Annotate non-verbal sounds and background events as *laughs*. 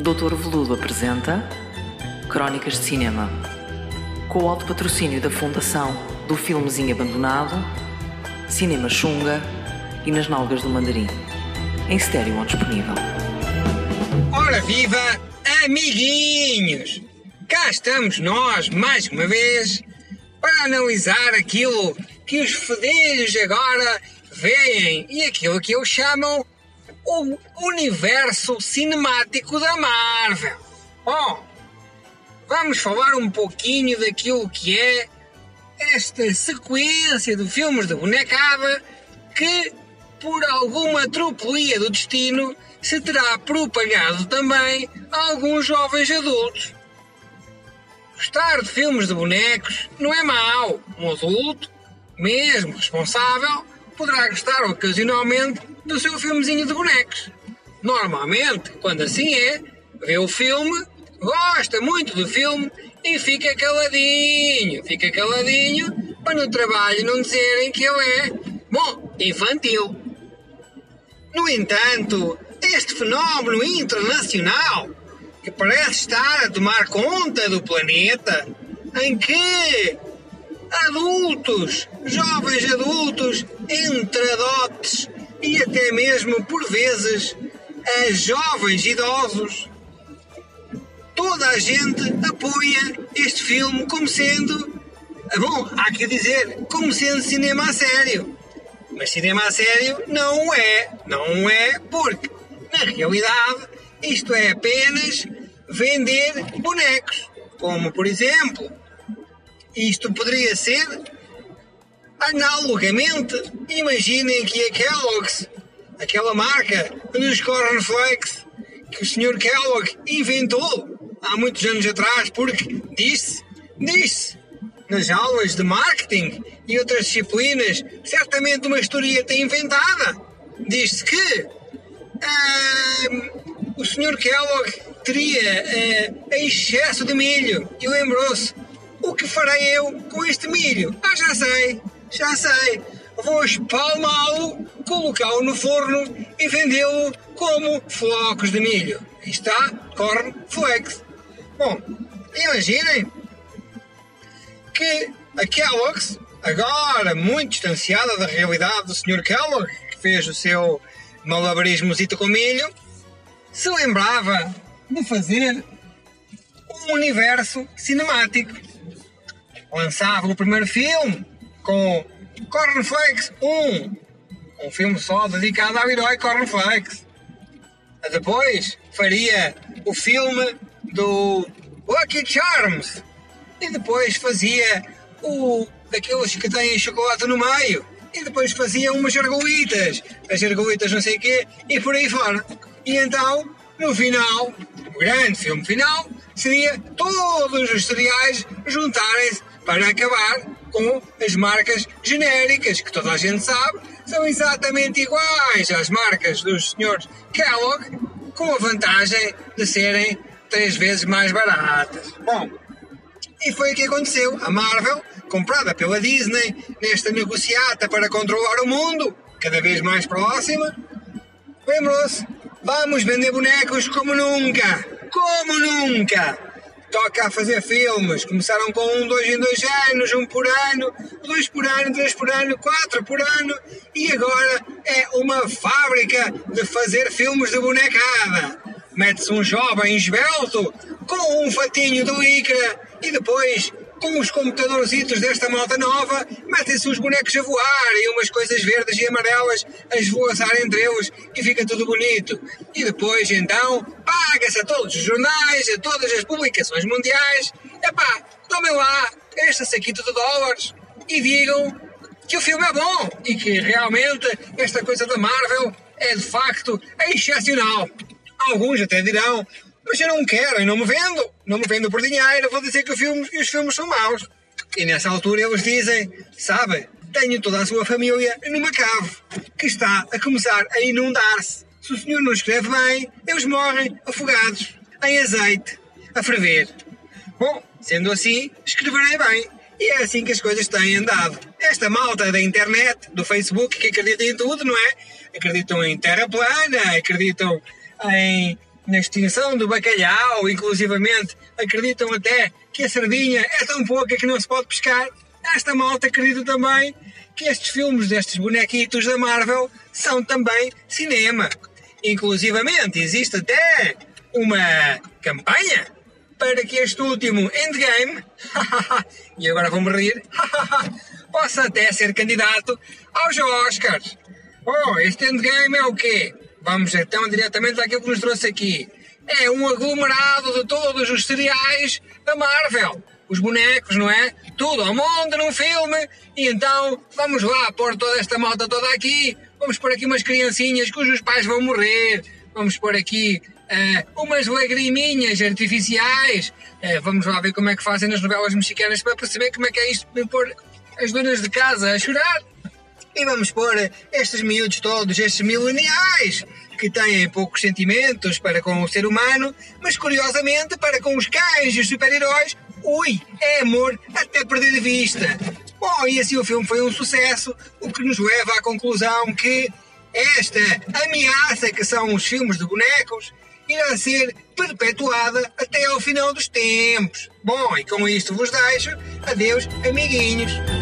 Doutor Veludo apresenta Crónicas de Cinema. Com o alto patrocínio da Fundação do Filmezinho Abandonado, Cinema Xunga e Nas Nalgas do Mandarim. Em estéreo ou disponível. Ora viva, amiguinhos! Cá estamos nós, mais uma vez, para analisar aquilo que os fedelhos agora veem e aquilo que eles chamam o universo cinemático da Marvel. Bom, vamos falar um pouquinho daquilo que é esta sequência de filmes de bonecada que, por alguma tropelia do destino, se terá propagado também a alguns jovens adultos. Gostar de filmes de bonecos não é mau. Um adulto, mesmo responsável, poderá gostar ocasionalmente do seu filmezinho de bonecos. Normalmente, quando assim é, vê o filme, gosta muito do filme e fica caladinho, fica caladinho para no trabalho não dizerem que ele é, bom, infantil. No entanto, este fenómeno internacional que parece estar a tomar conta do planeta, em que adultos, jovens adultos, entradotes e até mesmo por vezes a jovens idosos, toda a gente apoia este filme como sendo, bom, há que dizer, como sendo cinema a sério. Mas cinema a sério não é, não é, porque na realidade isto é apenas vender bonecos, como por exemplo, isto poderia ser analogamente, imaginem que a Kellogg's, aquela marca dos cornflakes que o Sr. Kellogg inventou há muitos anos atrás, porque disse, disse nas aulas de marketing e outras disciplinas, certamente uma historieta inventada. Diz-se que o Sr. Kellogg teria uh, excesso de milho e lembrou-se: o que farei eu com este milho? Ah, já sei, já sei. Vou espalmá-lo, colocá-lo no forno e vendê-lo como flocos de milho. Está, corn flakes. Bom, imaginem que a Kellogg's, agora muito distanciada da realidade do Sr. Kellogg, que fez o seu malabarismosito com milho, se lembrava de fazer um universo cinemático. Lançava o primeiro filme com Cornflakes 1, um filme só dedicado ao herói Cornflakes. Depois faria o filme do Lucky Charms e depois fazia o daqueles que têm chocolate no meio e depois fazia umas argolitas, as argolitas não sei o quê e por aí fora. E então, no final, o grande filme final, seria todos os cereais juntarem-se para acabar com as marcas genéricas, que toda a gente sabe, são exatamente iguais às marcas dos senhores Kellogg, com a vantagem de serem três vezes mais baratas. Bom, e foi o que aconteceu. A Marvel, comprada pela Disney, nesta negociata para controlar o mundo, cada vez mais próxima, lembrou-se Vamos vender bonecos como nunca! Como nunca! Toca a fazer filmes. Começaram com um, dois em dois anos, um por ano, dois por ano, três por ano, quatro por ano e agora é uma fábrica de fazer filmes de bonecada. Mete-se um jovem esbelto com um fatinho de licra e depois com os computadorzitos desta malta nova, metem-se os bonecos a voar e umas coisas verdes e amarelas a esvoaçar entre eles e fica tudo bonito. E depois, então, paga-se a todos os jornais, a todas as publicações mundiais, epá, tomem lá este saquito de dólares e digam que o filme é bom e que realmente esta coisa da Marvel é de facto excepcional. Alguns até dirão mas eu não quero, eu não me vendo. Não me vendo por dinheiro, vou dizer que, filme, que os filmes são maus. E nessa altura eles dizem, sabe, tenho toda a sua família numa cave que está a começar a inundar-se. Se o senhor não escreve bem, eles morrem afogados em azeite, a ferver. Bom, sendo assim, escreverei bem. E é assim que as coisas têm andado. Esta malta da internet, do Facebook, que acredita em tudo, não é? Acreditam em terra plana, acreditam em na extinção do bacalhau, inclusivamente acreditam até que a sardinha é tão pouca que não se pode pescar. Esta malta acredita também que estes filmes destes bonequitos da Marvel são também cinema. Inclusivamente existe até uma campanha para que este último Endgame, *laughs* e agora vou-me rir, *laughs* possa até ser candidato aos Oscars. Oh, este Endgame é o quê? Vamos então diretamente àquilo que nos trouxe aqui. É um aglomerado de todos os cereais da Marvel. Os bonecos, não é? Tudo ao mundo num filme. E então vamos lá pôr toda esta malta toda aqui. Vamos pôr aqui umas criancinhas cujos pais vão morrer. Vamos pôr aqui uh, umas lagriminhas artificiais. Uh, vamos lá ver como é que fazem nas novelas mexicanas para perceber como é que é isto de pôr as donas de casa a chorar. E vamos pôr estes miúdos todos, estes mileniais, que têm poucos sentimentos para com o ser humano, mas curiosamente para com os cães e os super-heróis, ui, é amor até perder de vista. Bom, e assim o filme foi um sucesso, o que nos leva à conclusão que esta ameaça que são os filmes de bonecos irá ser perpetuada até ao final dos tempos. Bom, e com isto vos deixo. Adeus, amiguinhos.